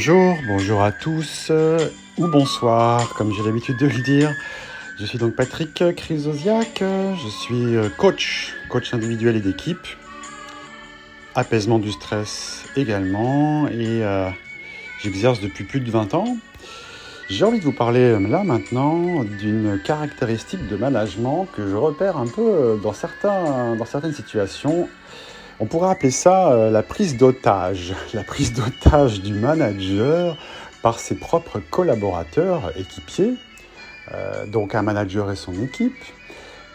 Bonjour, bonjour à tous, euh, ou bonsoir, comme j'ai l'habitude de le dire. Je suis donc Patrick Chrysosiak, je suis euh, coach, coach individuel et d'équipe, apaisement du stress également, et euh, j'exerce depuis plus de 20 ans. J'ai envie de vous parler là maintenant d'une caractéristique de management que je repère un peu dans, certains, dans certaines situations on pourrait appeler ça euh, la prise d'otage, la prise d'otage du manager par ses propres collaborateurs, équipiers, euh, donc un manager et son équipe.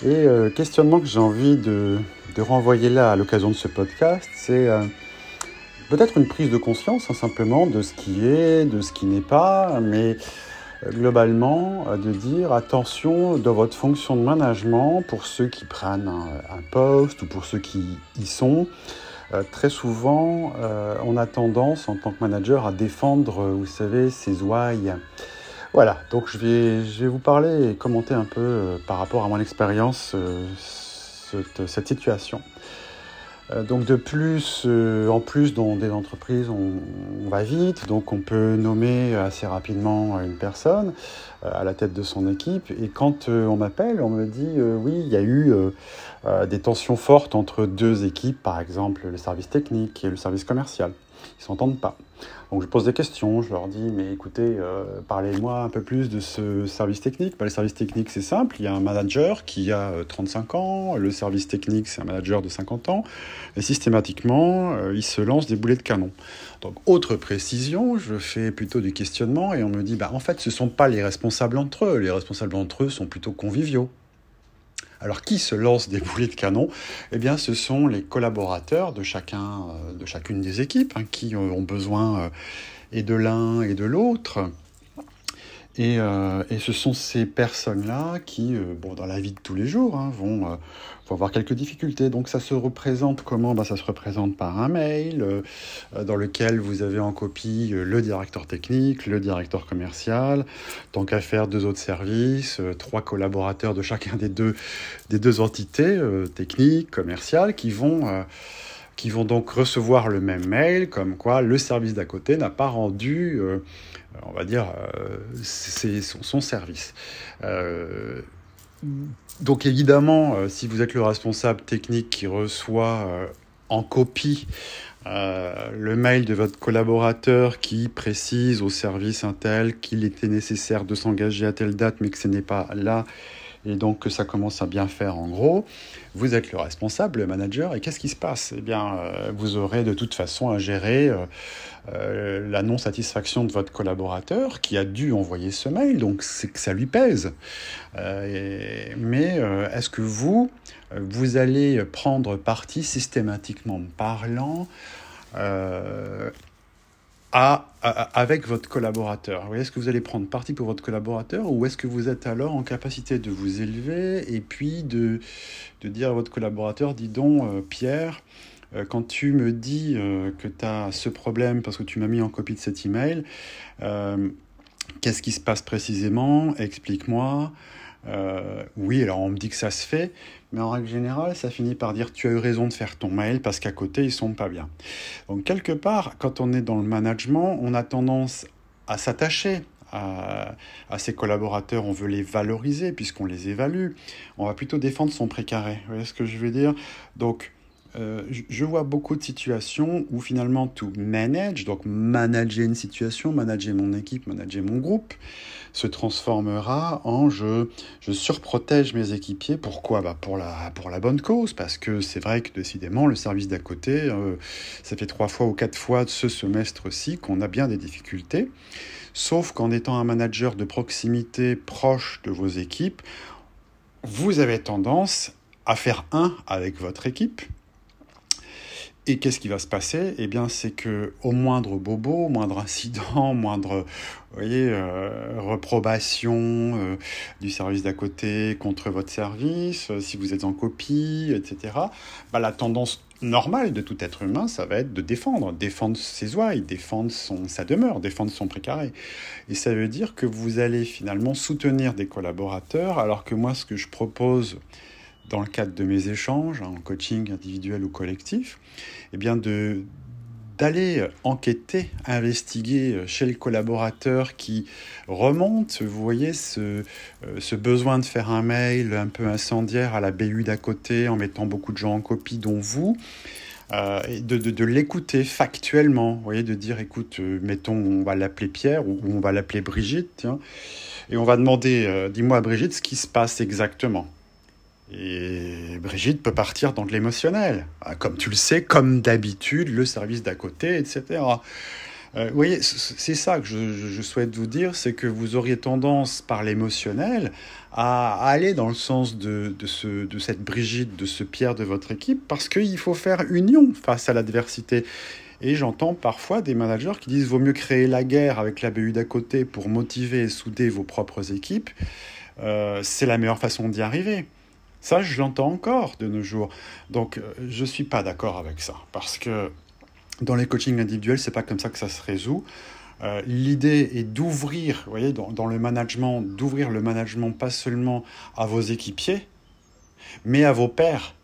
Et euh, questionnement que j'ai envie de, renvoyer là à l'occasion de ce podcast, c'est peut-être une prise de conscience hein, simplement de ce qui est, de ce qui n'est pas, mais globalement de dire attention dans votre fonction de management pour ceux qui prennent un, poste ou pour ceux qui y sont. Euh, très souvent, euh, on a tendance en tant que manager à défendre, vous savez, ses ouailles. Voilà, donc je vais, vous parler et commenter un peu euh, par rapport à mon expérience cette situation. Euh, donc de plus, euh, en plus dans des entreprises, on, va vite, donc on peut nommer assez rapidement une personne euh, à la tête de son équipe. Et quand on m'appelle, on me dit oui, il y a eu des tensions fortes entre deux équipes, par exemple le service technique et le service commercial. Ils s'entendent pas. Donc je pose des questions, je leur dis, mais écoutez, euh, parlez-moi un peu plus de ce service technique. Bah, le service technique, c'est simple, il y a un manager qui a 35 euh, ans, le service technique, c'est un manager de 50 ans, et systématiquement, euh, il se lance des boulets de canon. Donc autre précision, je fais plutôt du questionnement, et on me dit, bah, en fait, ce sont pas les responsables entre eux, les responsables entre eux sont plutôt conviviaux. Alors qui se lance des boulets de canon? Eh bien ce sont les collaborateurs de, chacun, euh, de chacune des équipes hein, qui ont besoin euh, et de l'un et de l'autre. Euh, et, ce sont ces personnes-là qui, euh, bon, dans la vie de tous les jours, hein, vont, euh, vont, avoir quelques difficultés. Donc ça se représente comment? Ben, Ça se représente par un mail dans lequel vous avez en copie le directeur technique, le directeur commercial, tant qu'à faire deux autres services, trois collaborateurs de chacun des deux, des deux entités, techniques, commerciales, qui vont qui vont donc recevoir le même mail, comme quoi le service d'à côté n'a pas rendu, euh, on va dire, euh, son, service. Euh, donc évidemment, si vous êtes le responsable technique qui reçoit en copie le mail de votre collaborateur qui précise au service un tel qu'il était nécessaire de s'engager à telle date, mais que ce n'est pas là, et donc que ça commence à bien faire en gros, vous êtes le responsable, le manager, et qu'est-ce qui se passe? Eh bien, euh, vous aurez de toute façon à gérer euh, euh, la non-satisfaction de votre collaborateur qui a dû envoyer ce mail, donc c'est que ça lui pèse. mais est-ce que vous, vous allez prendre parti systématiquement parlant avec votre collaborateur Est-ce que vous allez prendre parti pour votre collaborateur ou est-ce que vous êtes alors en capacité de vous élever et puis de, de dire à votre collaborateur, dis donc euh, Pierre, euh, quand tu me dis euh, que tu as ce problème parce que tu m'as mis en copie de cet email, qu'est-ce qui se passe précisément? Explique-moi. Oui, alors on me dit que ça se fait, mais en règle générale, ça finit par dire tu as eu raison de faire ton mail parce qu'à côté, ils sont pas bien. Donc quelque part, quand on est dans le management, on a tendance à s'attacher à, ses collaborateurs, on veut les valoriser puisqu'on les évalue. On va plutôt défendre son précaré. Vous voyez ce que je veux dire? Donc, euh, je vois beaucoup de situations où finalement tout manage, donc manager une situation, manager mon équipe, manager mon groupe, se transformera en je, je surprotège mes équipiers. Pourquoi? Bah pour, la, pour la bonne cause, parce que c'est vrai que décidément le service d'à côté, euh, ça fait trois fois ou quatre fois ce semestre-ci qu'on a bien des difficultés. Sauf qu'en étant un manager de proximité proche de vos équipes, vous avez tendance à faire un avec votre équipe et qu'est-ce qui va se passer? Eh bien, c'est que au moindre bobo, au moindre incident, moindre, voyez, euh, reprobation euh, du service d'à côté contre votre service, euh, si vous êtes en copie, etc. Bah, la tendance normale de tout être humain, ça va être de défendre, défendre ses ouailles, défendre son, sa demeure, défendre son précaré. Et ça veut dire que vous allez finalement soutenir des collaborateurs, alors que moi, ce que je propose dans le cadre de mes échanges, en coaching individuel ou collectif, eh bien de, d'aller enquêter, investiguer chez le collaborateur qui remonte, vous voyez, ce, ce, besoin de faire un mail un peu incendiaire à la BU d'à côté en mettant beaucoup de gens en copie, dont vous. Euh, et de, l'écouter factuellement, vous voyez, de dire, écoute, euh, mettons, on va l'appeler Pierre ou, on va l'appeler Brigitte, tiens, et on va demander, euh, dis-moi Brigitte, ce qui se passe exactement. Et Brigitte peut partir dans de l'émotionnel, ah, comme tu le sais, comme d'habitude, le service d'à côté, etc. Euh, vous voyez, c'est ça que je, souhaite vous dire, c'est que vous auriez tendance par l'émotionnel à, aller dans le sens de, ce, de cette Brigitte, de ce Pierre de votre équipe, parce qu'il faut faire union face à l'adversité. Et j'entends parfois des managers qui disent vaut mieux créer la guerre avec la BU d'à côté pour motiver et souder vos propres équipes. Euh, c'est la meilleure façon d'y arriver. Ça, je l'entends encore de nos jours. Donc, euh, je ne suis pas d'accord avec ça. Parce que dans les coachings individuels, c'est pas comme ça que ça se résout. Euh, l'idée est d'ouvrir, vous voyez, dans, le management, d'ouvrir le management pas seulement à vos équipiers, mais à vos pairs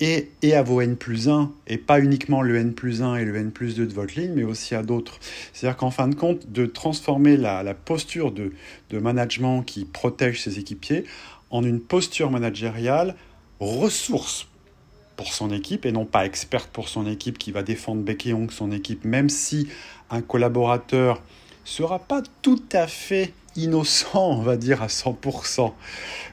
et, et, à vos N plus 1, et pas uniquement le N plus 1 et le N plus 2 de votre ligne, mais aussi à d'autres. C'est-à-dire qu'en fin de compte, de transformer la, la posture de, de management qui protège ses équipiers en une posture managériale ressource pour son équipe et non pas experte pour son équipe qui va défendre bec et son équipe, même si un collaborateur sera pas tout à fait innocent, on va dire à 100%,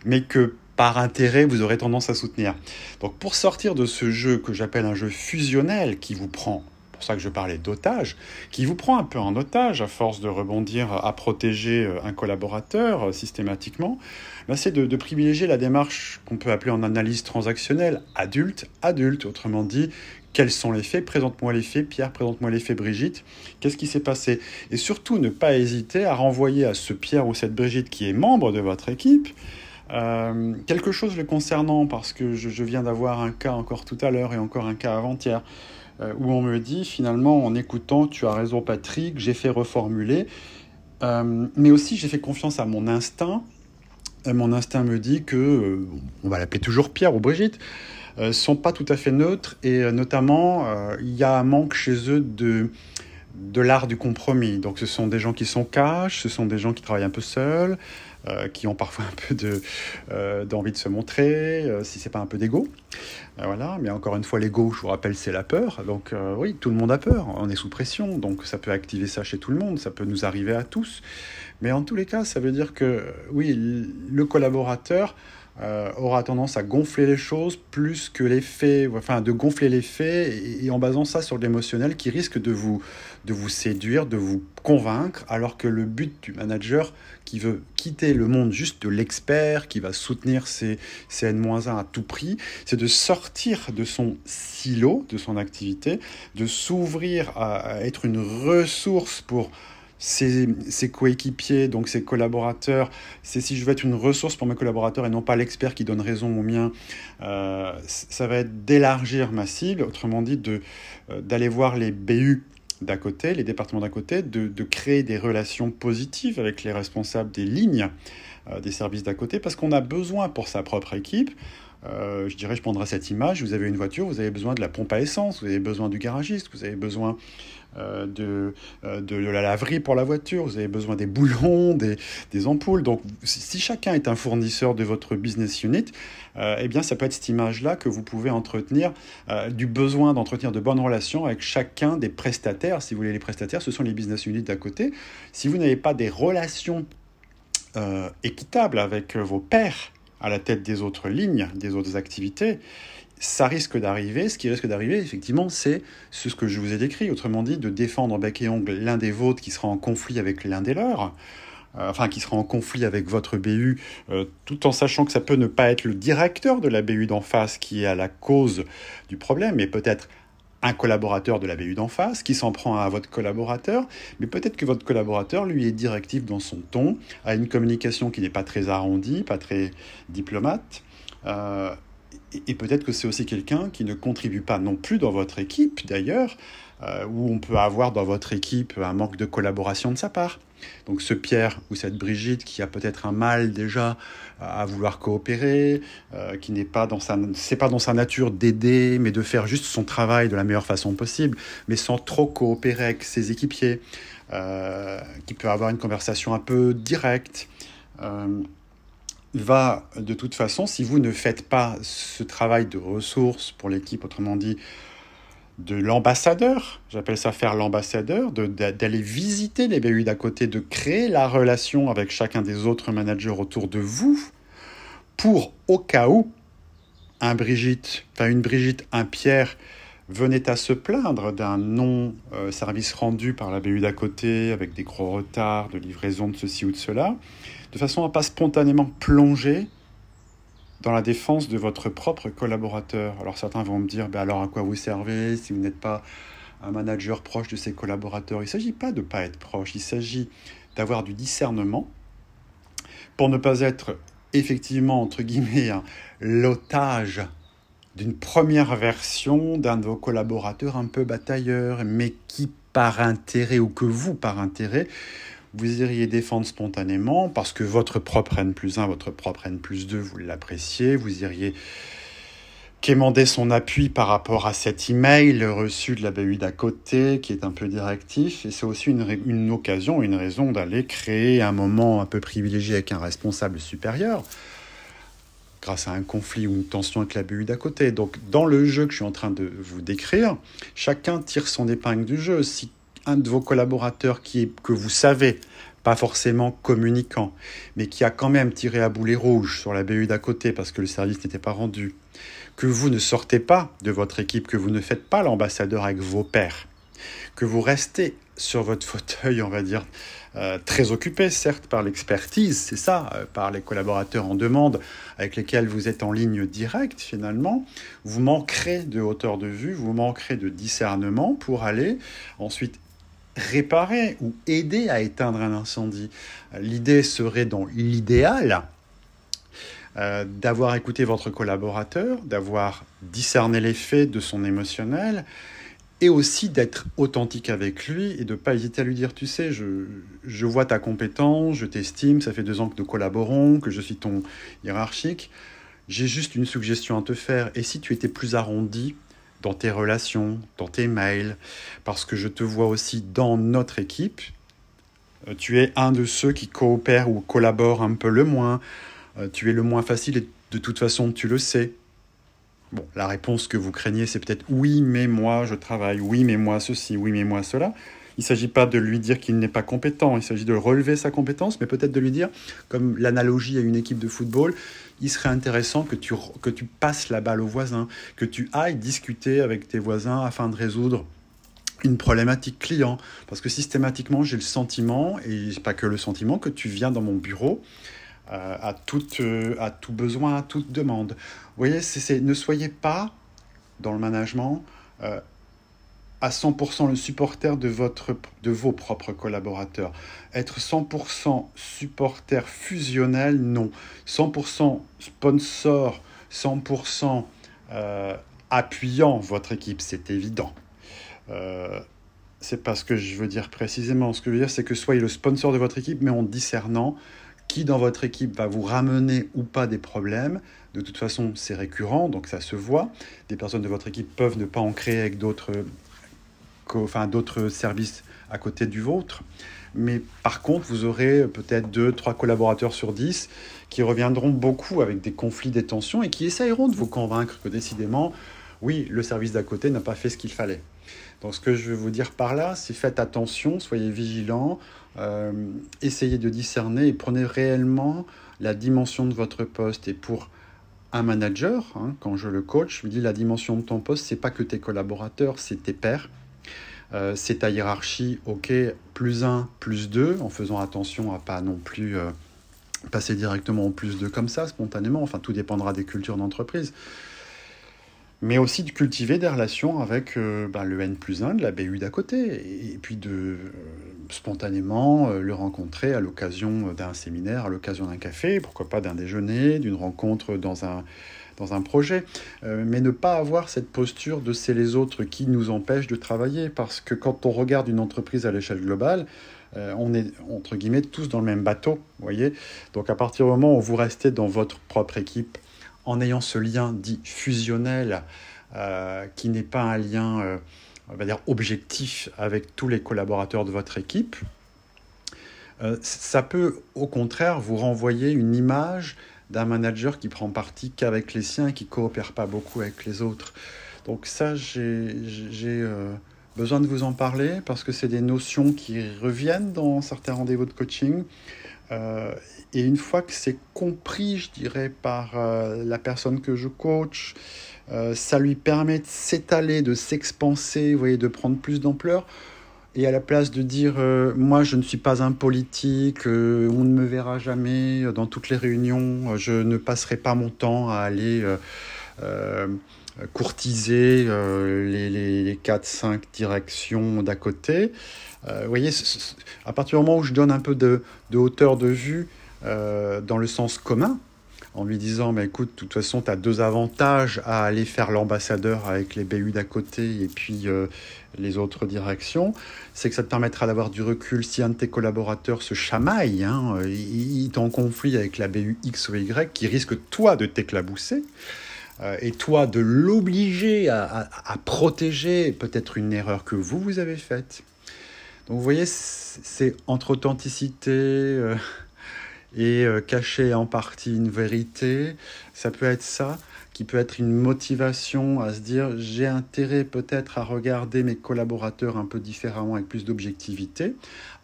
mais que par intérêt, vous aurez tendance à soutenir. Donc pour sortir de ce jeu que j'appelle un jeu fusionnel qui vous prend pour ça que je parlais d'otage, qui vous prend un peu en otage à force de rebondir à protéger euh, un collaborateur euh, systématiquement, ben, c'est de, privilégier la démarche qu'on peut appeler en analyse transactionnelle adulte-adulte. Autrement dit, quels sont les faits? Présente-moi les faits, Pierre, présente-moi les faits, Brigitte. Qu'est-ce qui s'est passé? Et surtout, ne pas hésiter à renvoyer à ce Pierre ou cette Brigitte qui est membre de votre équipe euh, quelque chose le concernant, parce que je viens d'avoir un cas encore tout à l'heure et encore un cas avant-hier. Euh, où on me dit finalement en écoutant, tu as raison Patrick, j'ai fait reformuler, euh, mais aussi j'ai fait confiance à mon instinct. Euh, mon instinct me dit que, on va l'appeler toujours Pierre ou Brigitte, sont pas tout à fait neutres et notamment il y a un manque chez eux de de l'art du compromis. Donc ce sont des gens qui sont cash, ce sont des gens qui travaillent un peu seuls, euh, qui ont parfois un peu de, euh, d'envie de se montrer, euh, si c'est pas un peu d'ego. voilà, mais encore une fois, l'ego, je vous rappelle, c'est la peur. Donc oui, tout le monde a peur, on est sous pression, donc ça peut activer ça chez tout le monde, ça peut nous arriver à tous. Mais en tous les cas, ça veut dire que oui, le collaborateur euh, aura tendance à gonfler les choses plus que les faits, enfin de gonfler les faits et, en basant ça sur l'émotionnel qui risque de vous, de vous séduire, de vous convaincre, alors que le but du manager qui veut quitter le monde juste de l'expert, qui va soutenir ses, ses N-1 à tout prix, c'est de sortir de son silo, de son activité, de s'ouvrir à être une ressource pour ses, coéquipiers, donc ses collaborateurs, c'est si je veux être une ressource pour mes collaborateurs et non pas l'expert qui donne raison au mien, euh, ça va être d'élargir ma cible, autrement dit euh, d'aller voir les BU d'à côté, les départements d'à côté, de, créer des relations positives avec les responsables des lignes euh, des services d'à côté, parce qu'on a besoin pour sa propre équipe. Je dirais, je prendrai cette image, vous avez une voiture, vous avez besoin de la pompe à essence, vous avez besoin du garagiste, vous avez besoin euh, de, euh, de, la laverie pour la voiture, vous avez besoin des boulons, des, des ampoules. Donc, si chacun est un fournisseur de votre business unit, euh, eh bien, ça peut être cette image-là que vous pouvez entretenir, du besoin d'entretenir de bonnes relations avec chacun des prestataires. Si vous voulez, les prestataires, ce sont les business units d'à côté. Si vous n'avez pas des relations équitables avec vos pairs à la tête des autres lignes, des autres activités, ça risque d'arriver. Ce qui risque d'arriver, effectivement, c'est ce que je vous ai décrit. Autrement dit, de défendre bec et ongle l'un des vôtres qui sera en conflit avec l'un des leurs. Euh, enfin, qui sera en conflit avec votre BU, euh, tout en sachant que ça peut ne pas être le directeur de la BU d'en face qui est à la cause du problème, mais peut-être un collaborateur de la BU d'en face qui s'en prend à votre collaborateur, mais peut-être que votre collaborateur, lui, est directif dans son ton, a une communication qui n'est pas très arrondie, pas très diplomate. Euh, et, peut-être que c'est aussi quelqu'un qui ne contribue pas non plus dans votre équipe, d'ailleurs, euh, où on peut avoir dans votre équipe un manque de collaboration de sa part. Donc ce Pierre ou cette Brigitte qui a peut-être un mal déjà à vouloir coopérer, euh, qui n'est pas dans sa, c'est pas dans sa nature d'aider, mais de faire juste son travail de la meilleure façon possible, mais sans trop coopérer avec ses équipiers, euh, qui peut avoir une conversation un peu directe. Euh, va de toute façon, si vous ne faites pas ce travail de ressources pour l'équipe, autrement dit, de l'ambassadeur, j'appelle ça faire l'ambassadeur, d'aller visiter les BU d'à côté, de créer la relation avec chacun des autres managers autour de vous, pour au cas où un Brigitte, une Brigitte, un Pierre venait à se plaindre d'un non-service rendu par la BU d'à côté, avec des gros retards de livraison de ceci ou de cela, de façon à pas spontanément plonger dans la défense de votre propre collaborateur. Alors certains vont me dire, ben alors à quoi vous servez si vous n'êtes pas un manager proche de ses collaborateurs? Il ne s'agit pas de ne pas être proche, il s'agit d'avoir du discernement pour ne pas être effectivement, entre guillemets, l'otage d'une première version d'un de vos collaborateurs un peu batailleur, mais qui par intérêt ou que vous par intérêt vous iriez défendre spontanément parce que votre propre N plus 1, votre propre N plus 2, vous l'appréciez, vous iriez quémander son appui par rapport à cet email reçu de la BU d'à côté qui est un peu directif et c'est aussi une, occasion, une raison d'aller créer un moment un peu privilégié avec un responsable supérieur grâce à un conflit ou une tension avec la BU d'à côté. Donc dans le jeu que je suis en train de vous décrire, chacun tire son épingle du jeu. De vos collaborateurs qui que vous savez, pas forcément communicant, mais qui a quand même tiré à boulet rouge sur la BU d'à côté parce que le service n'était pas rendu, que vous ne sortez pas de votre équipe, que vous ne faites pas l'ambassadeur avec vos pairs, que vous restez sur votre fauteuil, on va dire, euh, très occupé, certes, par l'expertise, c'est ça, euh, par les collaborateurs en demande avec lesquels vous êtes en ligne directe, finalement, vous manquerez de hauteur de vue, vous manquerez de discernement pour aller ensuite réparer ou aider à éteindre un incendie. L'idée serait dans l'idéal euh, d'avoir écouté votre collaborateur, d'avoir discerné les faits de son émotionnel et aussi d'être authentique avec lui et de ne pas hésiter à lui dire, tu sais, je, je vois ta compétence, je t'estime, ça fait deux ans que nous collaborons, que je suis ton hiérarchique, j'ai juste une suggestion à te faire, et si tu étais plus arrondi dans tes relations, dans tes mails, parce que je te vois aussi dans notre équipe. Euh, tu es un de ceux qui coopèrent ou collaborent un peu le moins. Euh, tu es le moins facile et de toute façon tu le sais. Bon, la réponse que vous craignez, c'est peut-être oui, mais moi je travaille, oui, mais moi ceci, oui, mais moi cela. Il ne s'agit pas de lui dire qu'il n'est pas compétent, il s'agit de relever sa compétence, mais peut-être de lui dire, comme l'analogie à une équipe de football, il serait intéressant que tu, que tu passes la balle aux voisins, que tu ailles discuter avec tes voisins afin de résoudre une problématique client. Parce que systématiquement, j'ai le sentiment, et pas que le sentiment, que tu viens dans mon bureau euh, à, euh, à tout besoin, à toute demande. Vous voyez, c'est, ne soyez pas dans le management euh, à 100% le supporter de, votre, de vos propres collaborateurs. Être 100% supporter fusionnel, non. 100% sponsor, 100% euh, appuyant votre équipe, c'est évident. Euh, c'est pas ce que je veux dire précisément. Ce que je veux dire, c'est que soyez le sponsor de votre équipe, mais en discernant qui dans votre équipe va vous ramener ou pas des problèmes. De toute façon, c'est récurrent, donc ça se voit. Des personnes de votre équipe peuvent ne pas en créer avec d'autres enfin, d'autres services à côté du vôtre. Mais par contre, vous aurez peut-être deux, trois collaborateurs sur 10 qui reviendront beaucoup avec des conflits, des tensions et qui essayeront de vous convaincre que décidément, oui, le service d'à côté n'a pas fait ce qu'il fallait. Donc ce que je veux vous dire par là, c'est faites attention, soyez vigilants, euh, essayez de discerner et prenez réellement la dimension de votre poste. Et pour un manager, hein, quand je le coach, je lui dis la dimension de ton poste, c'est pas que tes collaborateurs, c'est tes pairs, euh, c'est ta hiérarchie, ok, plus 1, plus 2, en faisant attention à pas non plus euh, passer directement au plus 2 comme ça, spontanément. Enfin, tout dépendra des cultures d'entreprise. Mais aussi de cultiver des relations avec euh, bah, le N plus 1 de la BU d'à côté. Et, puis de spontanément le rencontrer à l'occasion d'un séminaire, à l'occasion d'un café, pourquoi pas d'un déjeuner, d'une rencontre dans un dans un projet, mais ne pas avoir cette posture de c'est les autres qui nous empêchent de travailler, parce que quand on regarde une entreprise à l'échelle globale, on est entre guillemets tous dans le même bateau, voyez. Donc à partir du moment où vous restez dans votre propre équipe, en ayant ce lien dit fusionnel, qui n'est pas un lien on va dire, objectif avec tous les collaborateurs de votre équipe, euh, ça peut au contraire vous renvoyer une image d'un manager qui prend parti qu'avec les siens et qui coopère pas beaucoup avec les autres. Donc ça, j'ai euh, besoin de vous en parler parce que c'est des notions qui reviennent dans certains rendez-vous de coaching. Euh, et une fois que c'est compris, je dirais, par la personne que je coach, euh, ça lui permet de s'étaler, de s'expanser, vous voyez, de prendre plus d'ampleur. Et à la place de dire euh, moi je ne suis pas un politique, euh, on ne me verra jamais dans toutes les réunions, je ne passerai pas mon temps à aller courtiser les, les, 4-5 directions d'à côté. Vous voyez, à partir du moment où je donne un peu de, hauteur de vue dans le sens commun, en lui disant bah, écoute, de toute façon, tu as deux avantages à aller faire l'ambassadeur avec les BU d'à côté et puis euh, les autres directions. C'est que ça te permettra d'avoir du recul si un de tes collaborateurs se chamaille, hein, euh, il, est en conflit avec la BU X ou Y, qui risque toi de t'éclabousser euh, et toi de l'obliger à, protéger peut-être une erreur que vous, vous avez faite. Vous voyez, c'est entre authenticité et euh, cacher en partie une vérité. Ça peut être ça, qui peut être une motivation à se dire j'ai intérêt peut-être à regarder mes collaborateurs un peu différemment avec plus d'objectivité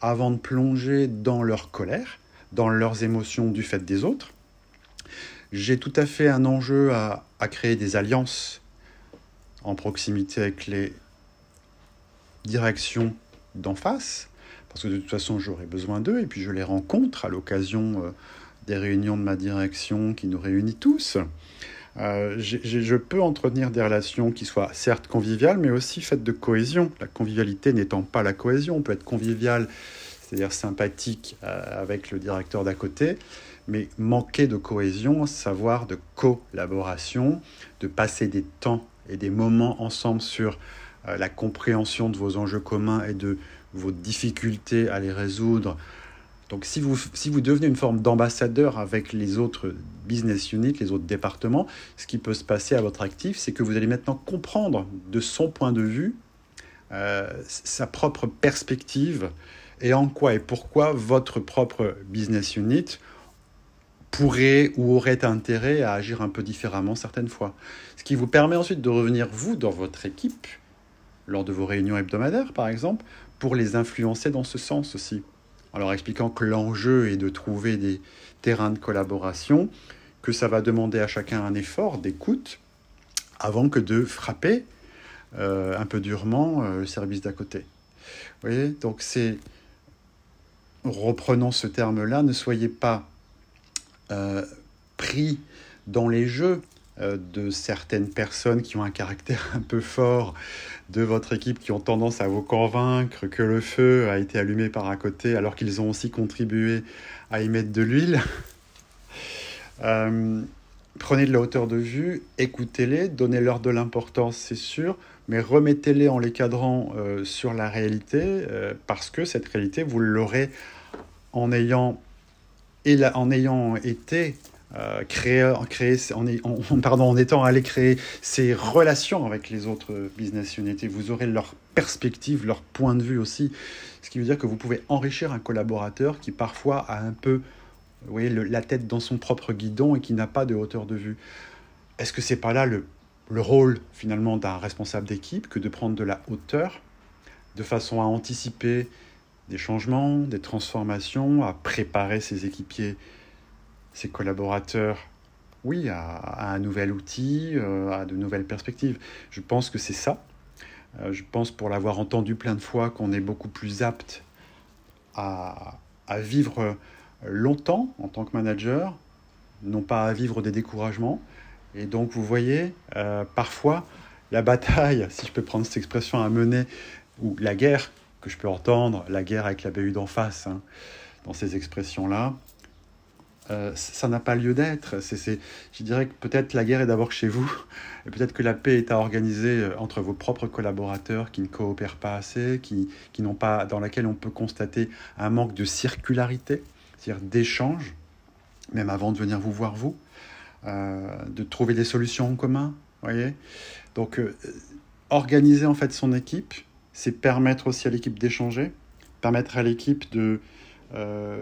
avant de plonger dans leur colère, dans leurs émotions du fait des autres. J'ai tout à fait un enjeu à créer des alliances en proximité avec les directions d'en face parce que de toute façon j'aurai besoin d'eux, et puis je les rencontre à l'occasion euh, des réunions de ma direction qui nous réunit tous. Euh, je peux entretenir des relations qui soient certes conviviales, mais aussi faites de cohésion. La convivialité n'étant pas la cohésion, on peut être convivial, c'est-à-dire sympathique euh, avec le directeur d'à côté, mais manquer de cohésion, savoir de collaboration, de passer des temps et des moments ensemble sur la compréhension de vos enjeux communs et de vos difficultés à les résoudre. Donc si vous, si vous devenez une forme d'ambassadeur avec les autres business units, les autres départements, ce qui peut se passer à votre actif, c'est que vous allez maintenant comprendre de son point de vue euh, sa propre perspective et en quoi et pourquoi votre propre business unit pourrait ou aurait intérêt à agir un peu différemment certaines fois. Ce qui vous permet ensuite de revenir, vous, dans votre équipe, lors de vos réunions hebdomadaires par exemple, pour les influencer dans ce sens aussi. En leur expliquant que l'enjeu est de trouver des terrains de collaboration, que ça va demander à chacun un effort d'écoute avant que de frapper euh, un peu durement euh, le service d'à côté. Vous voyez Donc c'est, reprenons ce terme-là, ne soyez pas euh, pris dans les jeux de certaines personnes qui ont un caractère un peu fort de votre équipe qui ont tendance à vous convaincre que le feu a été allumé par à côté alors qu'ils ont aussi contribué à y mettre de l'huile. Euh, prenez de la hauteur de vue, écoutez-les, donnez-leur de l'importance, c'est sûr, mais remettez-les en les cadrant euh, sur la réalité parce que cette réalité, vous l'aurez en ayant été euh, créer, en, étant allé créer ces relations avec les autres business units. vous aurez leur perspective, leur point de vue aussi. Ce qui veut dire que vous pouvez enrichir un collaborateur qui parfois a un peu vous voyez, la tête dans son propre guidon et qui n'a pas de hauteur de vue. Est-ce que c'est pas là le, le rôle finalement d'un responsable d'équipe que de prendre de la hauteur de façon à anticiper des changements, des transformations, à préparer ses équipiers ses collaborateurs, oui, à, un nouvel outil, euh, à de nouvelles perspectives. Je pense que c'est ça. Euh, je pense, pour l'avoir entendu plein de fois, qu'on est beaucoup plus apte à, vivre longtemps en tant que manager, non pas à vivre des découragements. Et donc, vous voyez, euh, parfois, la bataille, si je peux prendre cette expression à mener, ou la guerre, que je peux entendre, la guerre avec la BU d'en face, hein, dans ces expressions-là, euh, ça n'a pas lieu d'être. C'est, je dirais que peut-être la guerre est d'abord chez vous, et peut-être que la paix est à organiser euh, entre vos propres collaborateurs qui ne coopèrent pas assez, qui, n'ont pas, dans laquelle on peut constater un manque de circularité, c'est-à-dire d'échange, même avant de venir vous voir vous, euh, de trouver des solutions en commun, voyez. Donc, organiser en fait son équipe, c'est permettre aussi à l'équipe d'échanger, permettre à l'équipe de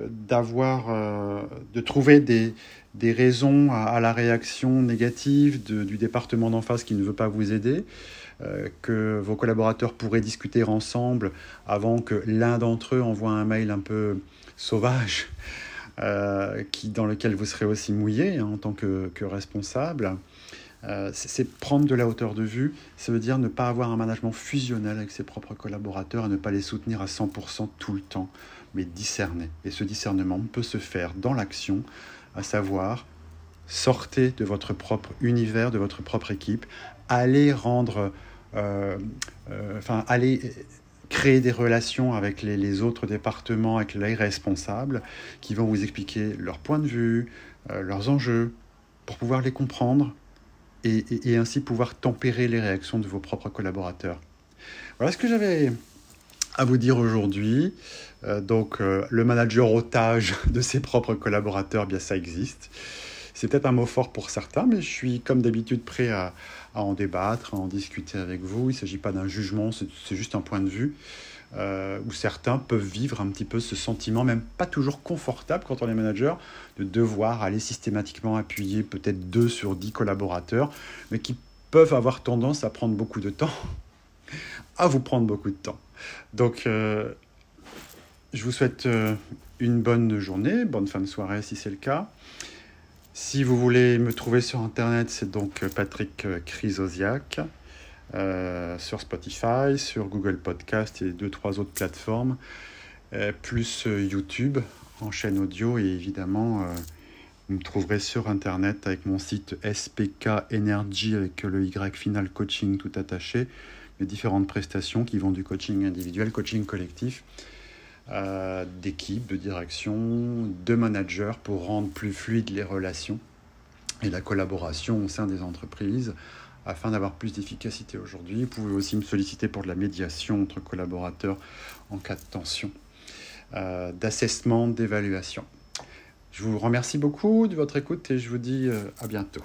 d'avoir, euh, de trouver des, des raisons à, la réaction négative du département d'en face qui ne veut pas vous aider, euh, que vos collaborateurs pourraient discuter ensemble avant que l'un d'entre eux envoie un mail un peu sauvage, dans lequel vous serez aussi mouillé hein, en tant que responsable. c'est prendre de la hauteur de vue, ça veut dire ne pas avoir un management fusionnel avec ses propres collaborateurs et ne pas les soutenir à 100% tout le temps mais discerner. Et ce discernement peut se faire dans l'action, à savoir sortez de votre propre univers, de votre propre équipe, allez rendre, euh, euh, enfin allez créer des relations avec les, autres départements, avec les responsables, qui vont vous expliquer leur point de vue, euh, leurs enjeux, pour pouvoir les comprendre et, et ainsi pouvoir tempérer les réactions de vos propres collaborateurs. Voilà ce que j'avais à vous dire aujourd'hui. Euh, donc, euh, le manager otage de ses propres collaborateurs, bien ça existe. C'est peut-être un mot fort pour certains, mais je suis comme d'habitude prêt à, en débattre, à en discuter avec vous. Il ne s'agit pas d'un jugement, c'est juste un point de vue. Euh, où certains peuvent vivre un petit peu ce sentiment, même pas toujours confortable quand on est manager, de devoir aller systématiquement appuyer peut-être deux sur dix collaborateurs, mais qui peuvent avoir tendance à prendre beaucoup de temps, à vous prendre beaucoup de temps. Donc, euh, je vous souhaite euh, une bonne journée, bonne fin de soirée si c'est le cas. Si vous voulez me trouver sur Internet, c'est donc Patrick Chrysosiak euh, sur Spotify, sur Google Podcast et deux, trois autres plateformes, plus YouTube en chaîne audio et évidemment, vous me trouverez sur Internet avec mon site SPK Energy avec le Y final coaching tout attaché les différentes prestations qui vont du coaching individuel, coaching collectif, d'équipe, de direction, de manager pour rendre plus fluides les relations et la collaboration au sein des entreprises afin d'avoir plus d'efficacité aujourd'hui. Vous pouvez aussi me solliciter pour de la médiation entre collaborateurs en cas de tension, euh, d'assessment, d'évaluation. Je vous remercie beaucoup de votre écoute et je vous dis euh, à bientôt.